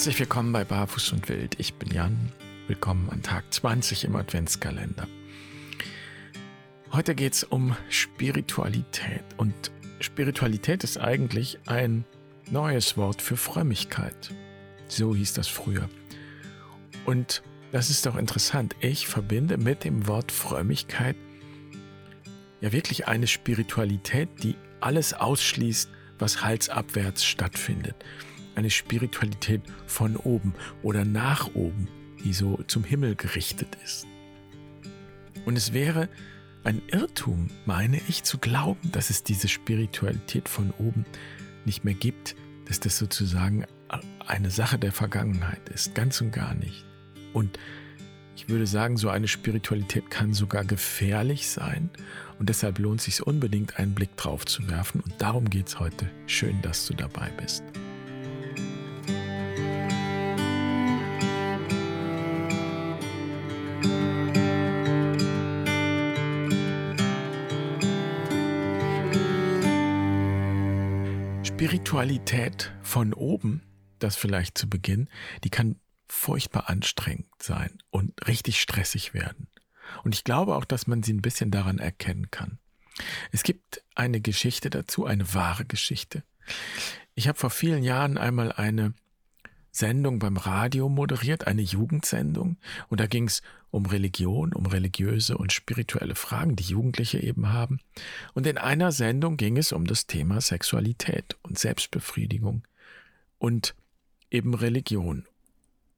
Herzlich willkommen bei Barfuß und Wild. Ich bin Jan. Willkommen an Tag 20 im Adventskalender. Heute geht es um Spiritualität. Und Spiritualität ist eigentlich ein neues Wort für Frömmigkeit. So hieß das früher. Und das ist doch interessant. Ich verbinde mit dem Wort Frömmigkeit ja wirklich eine Spiritualität, die alles ausschließt, was halsabwärts stattfindet. Eine Spiritualität von oben oder nach oben, die so zum Himmel gerichtet ist. Und es wäre ein Irrtum, meine ich, zu glauben, dass es diese Spiritualität von oben nicht mehr gibt, dass das sozusagen eine Sache der Vergangenheit ist, ganz und gar nicht. Und ich würde sagen, so eine Spiritualität kann sogar gefährlich sein und deshalb lohnt es sich unbedingt, einen Blick drauf zu werfen und darum geht es heute. Schön, dass du dabei bist. Spiritualität von oben, das vielleicht zu Beginn, die kann furchtbar anstrengend sein und richtig stressig werden. Und ich glaube auch, dass man sie ein bisschen daran erkennen kann. Es gibt eine Geschichte dazu, eine wahre Geschichte. Ich habe vor vielen Jahren einmal eine Sendung beim Radio moderiert, eine Jugendsendung. Und da ging es um Religion, um religiöse und spirituelle Fragen, die Jugendliche eben haben. Und in einer Sendung ging es um das Thema Sexualität und Selbstbefriedigung und eben Religion.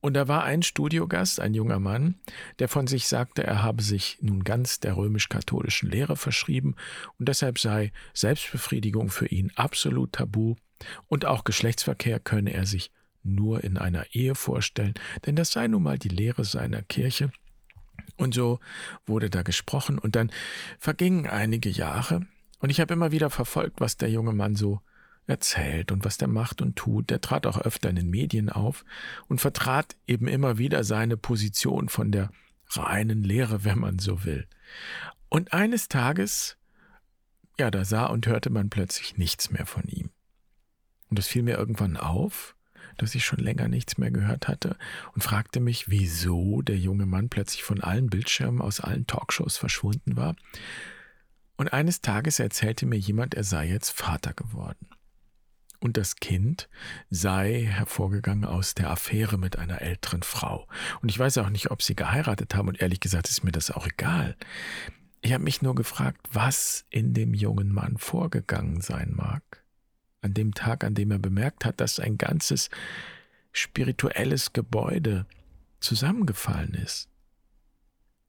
Und da war ein Studiogast, ein junger Mann, der von sich sagte, er habe sich nun ganz der römisch-katholischen Lehre verschrieben und deshalb sei Selbstbefriedigung für ihn absolut tabu und auch Geschlechtsverkehr könne er sich nur in einer Ehe vorstellen, denn das sei nun mal die Lehre seiner Kirche. Und so wurde da gesprochen und dann vergingen einige Jahre und ich habe immer wieder verfolgt, was der junge Mann so erzählt und was der macht und tut. Der trat auch öfter in den Medien auf und vertrat eben immer wieder seine Position von der reinen Lehre, wenn man so will. Und eines Tages, ja, da sah und hörte man plötzlich nichts mehr von ihm. Und es fiel mir irgendwann auf, dass ich schon länger nichts mehr gehört hatte und fragte mich, wieso der junge Mann plötzlich von allen Bildschirmen aus allen Talkshows verschwunden war. Und eines Tages erzählte mir jemand, er sei jetzt Vater geworden und das Kind sei hervorgegangen aus der Affäre mit einer älteren Frau. Und ich weiß auch nicht, ob sie geheiratet haben und ehrlich gesagt ist mir das auch egal. Ich habe mich nur gefragt, was in dem jungen Mann vorgegangen sein mag. An dem Tag, an dem er bemerkt hat, dass ein ganzes spirituelles Gebäude zusammengefallen ist.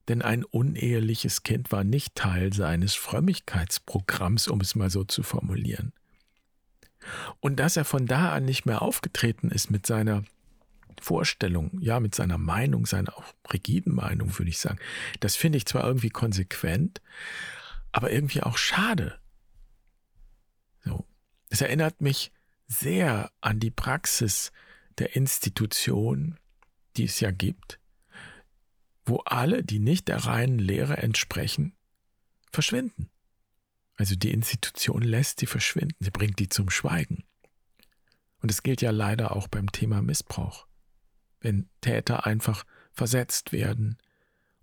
Denn ein uneheliches Kind war nicht Teil seines Frömmigkeitsprogramms, um es mal so zu formulieren. Und dass er von da an nicht mehr aufgetreten ist mit seiner Vorstellung, ja, mit seiner Meinung, seiner auch rigiden Meinung, würde ich sagen, das finde ich zwar irgendwie konsequent, aber irgendwie auch schade. So. Es erinnert mich sehr an die Praxis der Institution, die es ja gibt, wo alle, die nicht der reinen Lehre entsprechen, verschwinden. Also die Institution lässt sie verschwinden, sie bringt die zum Schweigen. Und es gilt ja leider auch beim Thema Missbrauch. Wenn Täter einfach versetzt werden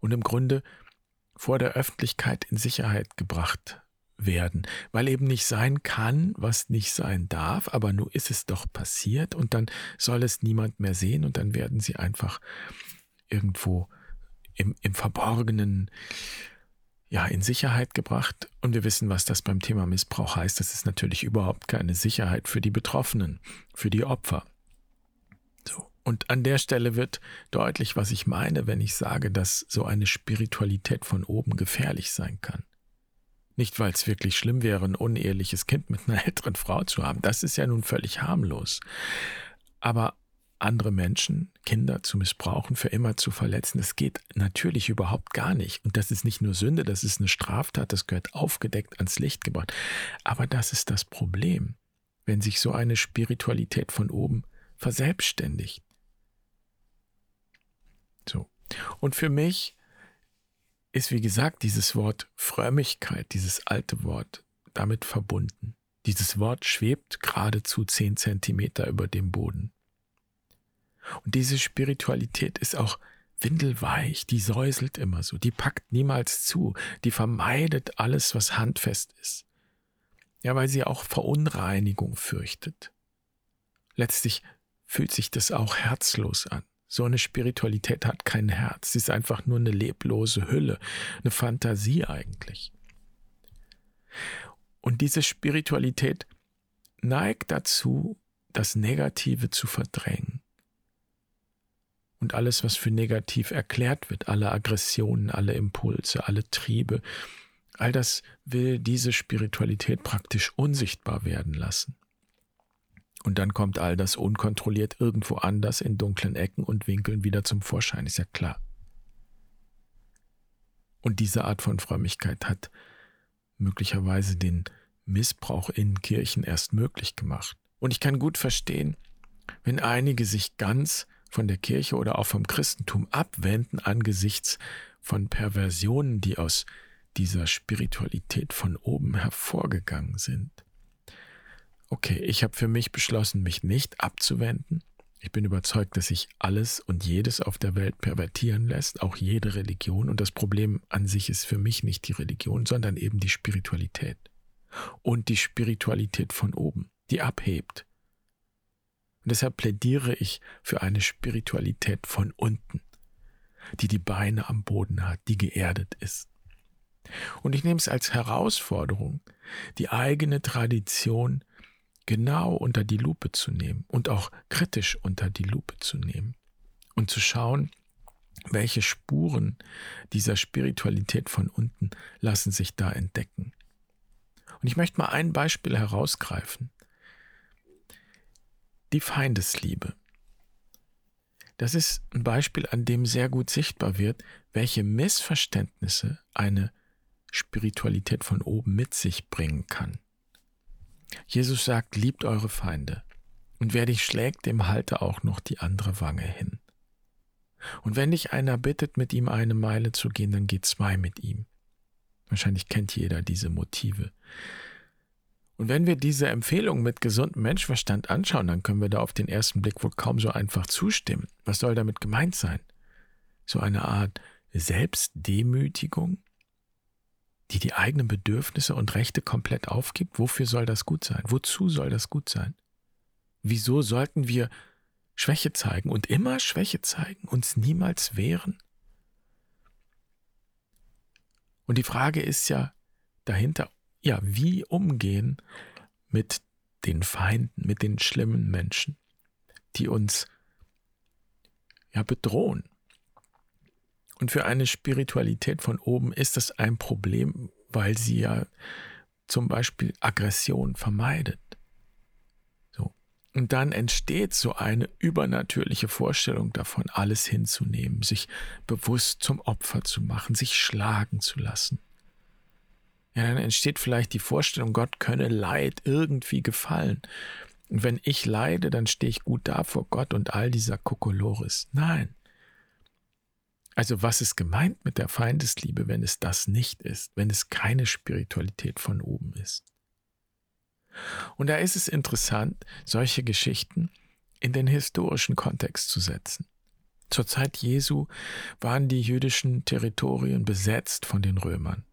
und im Grunde vor der Öffentlichkeit in Sicherheit gebracht werden, weil eben nicht sein kann, was nicht sein darf, aber nur ist es doch passiert und dann soll es niemand mehr sehen und dann werden sie einfach irgendwo im, im Verborgenen ja, in Sicherheit gebracht. Und wir wissen, was das beim Thema Missbrauch heißt. Das ist natürlich überhaupt keine Sicherheit für die Betroffenen, für die Opfer. So. Und an der Stelle wird deutlich, was ich meine, wenn ich sage, dass so eine Spiritualität von oben gefährlich sein kann. Nicht, weil es wirklich schlimm wäre, ein uneheliches Kind mit einer älteren Frau zu haben. Das ist ja nun völlig harmlos. Aber andere Menschen, Kinder zu missbrauchen, für immer zu verletzen. Das geht natürlich überhaupt gar nicht. Und das ist nicht nur Sünde, das ist eine Straftat, das gehört aufgedeckt ans Licht gebracht. Aber das ist das Problem, wenn sich so eine Spiritualität von oben verselbstständigt. So. Und für mich ist, wie gesagt, dieses Wort Frömmigkeit, dieses alte Wort, damit verbunden. Dieses Wort schwebt geradezu zehn Zentimeter über dem Boden. Und diese Spiritualität ist auch windelweich, die säuselt immer so, die packt niemals zu, die vermeidet alles, was handfest ist. Ja, weil sie auch Verunreinigung fürchtet. Letztlich fühlt sich das auch herzlos an. So eine Spiritualität hat kein Herz. Sie ist einfach nur eine leblose Hülle, eine Fantasie eigentlich. Und diese Spiritualität neigt dazu, das Negative zu verdrängen. Und alles, was für negativ erklärt wird, alle Aggressionen, alle Impulse, alle Triebe, all das will diese Spiritualität praktisch unsichtbar werden lassen. Und dann kommt all das unkontrolliert irgendwo anders in dunklen Ecken und Winkeln wieder zum Vorschein, ist ja klar. Und diese Art von Frömmigkeit hat möglicherweise den Missbrauch in Kirchen erst möglich gemacht. Und ich kann gut verstehen, wenn einige sich ganz von der Kirche oder auch vom Christentum abwenden angesichts von Perversionen, die aus dieser Spiritualität von oben hervorgegangen sind. Okay, ich habe für mich beschlossen, mich nicht abzuwenden. Ich bin überzeugt, dass sich alles und jedes auf der Welt pervertieren lässt, auch jede Religion. Und das Problem an sich ist für mich nicht die Religion, sondern eben die Spiritualität. Und die Spiritualität von oben, die abhebt, und deshalb plädiere ich für eine Spiritualität von unten, die die Beine am Boden hat, die geerdet ist. Und ich nehme es als Herausforderung, die eigene Tradition genau unter die Lupe zu nehmen und auch kritisch unter die Lupe zu nehmen und zu schauen, welche Spuren dieser Spiritualität von unten lassen sich da entdecken. Und ich möchte mal ein Beispiel herausgreifen, die Feindesliebe. Das ist ein Beispiel, an dem sehr gut sichtbar wird, welche Missverständnisse eine Spiritualität von oben mit sich bringen kann. Jesus sagt, liebt eure Feinde. Und wer dich schlägt, dem halte auch noch die andere Wange hin. Und wenn dich einer bittet, mit ihm eine Meile zu gehen, dann geh zwei mit ihm. Wahrscheinlich kennt jeder diese Motive. Und wenn wir diese Empfehlung mit gesundem Menschverstand anschauen, dann können wir da auf den ersten Blick wohl kaum so einfach zustimmen. Was soll damit gemeint sein? So eine Art Selbstdemütigung, die die eigenen Bedürfnisse und Rechte komplett aufgibt? Wofür soll das gut sein? Wozu soll das gut sein? Wieso sollten wir Schwäche zeigen und immer Schwäche zeigen, uns niemals wehren? Und die Frage ist ja dahinter, ja, wie umgehen mit den Feinden, mit den schlimmen Menschen, die uns ja bedrohen. Und für eine Spiritualität von oben ist das ein Problem, weil sie ja zum Beispiel Aggression vermeidet. So. Und dann entsteht so eine übernatürliche Vorstellung davon, alles hinzunehmen, sich bewusst zum Opfer zu machen, sich schlagen zu lassen ja, dann entsteht vielleicht die Vorstellung, Gott könne Leid irgendwie gefallen. Und wenn ich leide, dann stehe ich gut da vor Gott und all dieser Kokolores. Nein. Also was ist gemeint mit der Feindesliebe, wenn es das nicht ist, wenn es keine Spiritualität von oben ist? Und da ist es interessant, solche Geschichten in den historischen Kontext zu setzen. Zur Zeit Jesu waren die jüdischen Territorien besetzt von den Römern.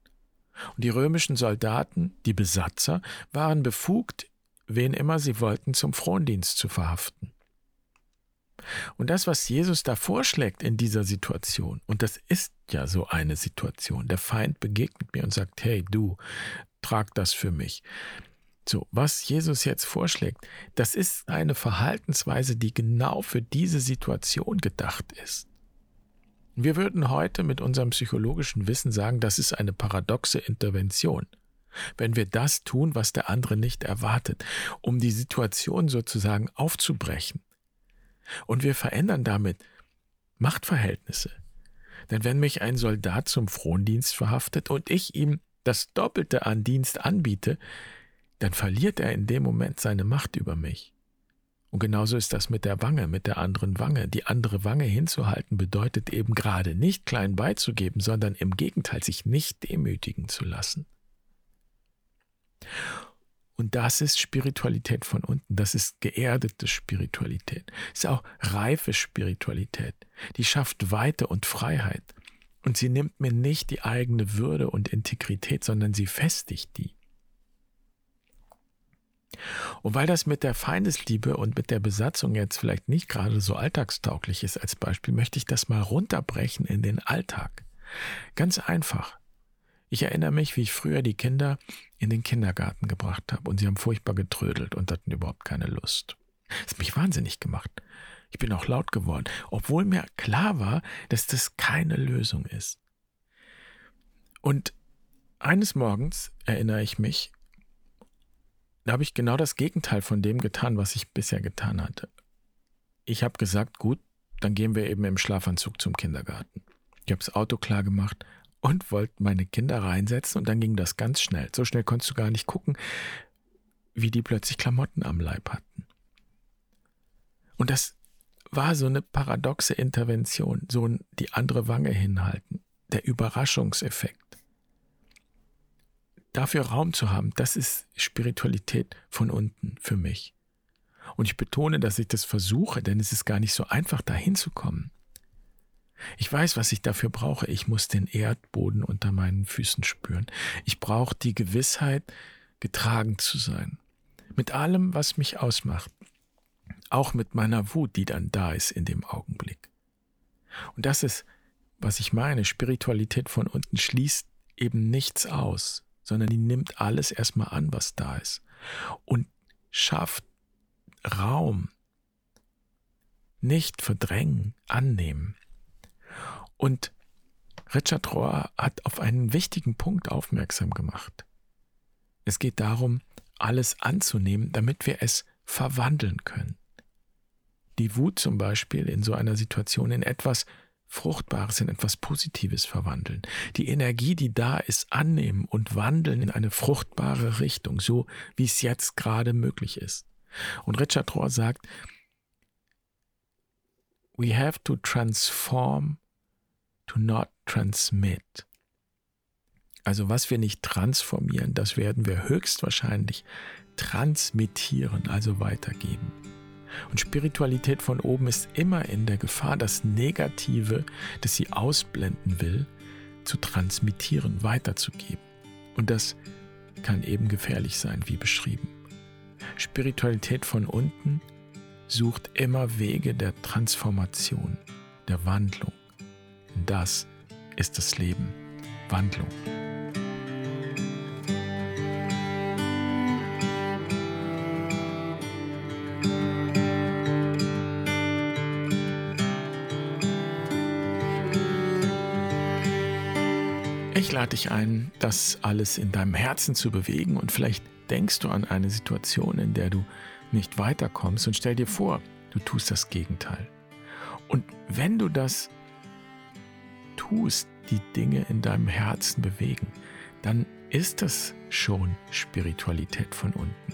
Und die römischen Soldaten, die Besatzer, waren befugt, wen immer sie wollten, zum Frondienst zu verhaften. Und das, was Jesus da vorschlägt in dieser Situation, und das ist ja so eine Situation, der Feind begegnet mir und sagt, hey du, trag das für mich. So, was Jesus jetzt vorschlägt, das ist eine Verhaltensweise, die genau für diese Situation gedacht ist. Wir würden heute mit unserem psychologischen Wissen sagen, das ist eine paradoxe Intervention. Wenn wir das tun, was der andere nicht erwartet, um die Situation sozusagen aufzubrechen. Und wir verändern damit Machtverhältnisse. Denn wenn mich ein Soldat zum Frondienst verhaftet und ich ihm das Doppelte an Dienst anbiete, dann verliert er in dem Moment seine Macht über mich. Und genauso ist das mit der Wange, mit der anderen Wange. Die andere Wange hinzuhalten bedeutet eben gerade nicht klein beizugeben, sondern im Gegenteil sich nicht demütigen zu lassen. Und das ist Spiritualität von unten. Das ist geerdete Spiritualität. Ist auch reife Spiritualität. Die schafft Weite und Freiheit. Und sie nimmt mir nicht die eigene Würde und Integrität, sondern sie festigt die. Und weil das mit der Feindesliebe und mit der Besatzung jetzt vielleicht nicht gerade so alltagstauglich ist als Beispiel, möchte ich das mal runterbrechen in den Alltag. Ganz einfach. Ich erinnere mich, wie ich früher die Kinder in den Kindergarten gebracht habe und sie haben furchtbar getrödelt und hatten überhaupt keine Lust. Das hat mich wahnsinnig gemacht. Ich bin auch laut geworden, obwohl mir klar war, dass das keine Lösung ist. Und eines Morgens erinnere ich mich, da habe ich genau das Gegenteil von dem getan, was ich bisher getan hatte. Ich habe gesagt, gut, dann gehen wir eben im Schlafanzug zum Kindergarten. Ich habe das Auto klar gemacht, und wollte meine Kinder reinsetzen und dann ging das ganz schnell. So schnell konntest du gar nicht gucken, wie die plötzlich Klamotten am Leib hatten. Und das war so eine paradoxe Intervention, so die andere Wange hinhalten, der Überraschungseffekt. Dafür Raum zu haben, das ist Spiritualität von unten für mich. Und ich betone, dass ich das versuche, denn es ist gar nicht so einfach, da hinzukommen. Ich weiß, was ich dafür brauche. Ich muss den Erdboden unter meinen Füßen spüren. Ich brauche die Gewissheit, getragen zu sein. Mit allem, was mich ausmacht. Auch mit meiner Wut, die dann da ist in dem Augenblick. Und das ist, was ich meine. Spiritualität von unten schließt eben nichts aus, sondern die nimmt alles erstmal an, was da ist. Und schafft Raum. Nicht verdrängen, annehmen. Und Richard Rohr hat auf einen wichtigen Punkt aufmerksam gemacht. Es geht darum, alles anzunehmen, damit wir es verwandeln können. Die Wut zum Beispiel in so einer Situation in etwas Fruchtbares, in etwas Positives verwandeln. Die Energie, die da ist, annehmen und wandeln in eine fruchtbare Richtung, so wie es jetzt gerade möglich ist. Und Richard Rohr sagt, we have to transform to not transmit. Also was wir nicht transformieren, das werden wir höchstwahrscheinlich transmittieren, also weitergeben. Und Spiritualität von oben ist immer in der Gefahr, das Negative, das sie ausblenden will, zu transmittieren, weiterzugeben. Und das kann eben gefährlich sein, wie beschrieben. Spiritualität von unten sucht immer Wege der Transformation, der Wandlung. Das ist das Leben. Wandlung. Ich lade dich ein, das alles in deinem Herzen zu bewegen und vielleicht denkst du an eine Situation, in der du nicht weiterkommst und stell dir vor, du tust das Gegenteil. Und wenn du das tust, die Dinge in deinem Herzen bewegen, dann ist das schon Spiritualität von unten,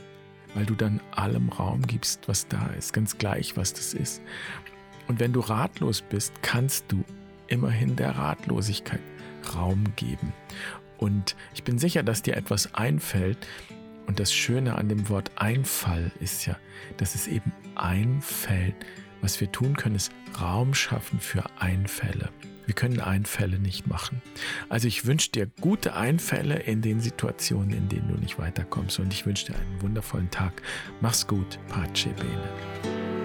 weil du dann allem Raum gibst, was da ist, ganz gleich, was das ist. Und wenn du ratlos bist, kannst du immerhin der Ratlosigkeit Raum geben. Und ich bin sicher, dass dir etwas einfällt. Und das Schöne an dem Wort Einfall ist ja, dass es eben einfällt. Was wir tun können, ist Raum schaffen für Einfälle. Wir können Einfälle nicht machen. Also ich wünsche dir gute Einfälle in den Situationen, in denen du nicht weiterkommst. Und ich wünsche dir einen wundervollen Tag. Mach's gut. Pace bene.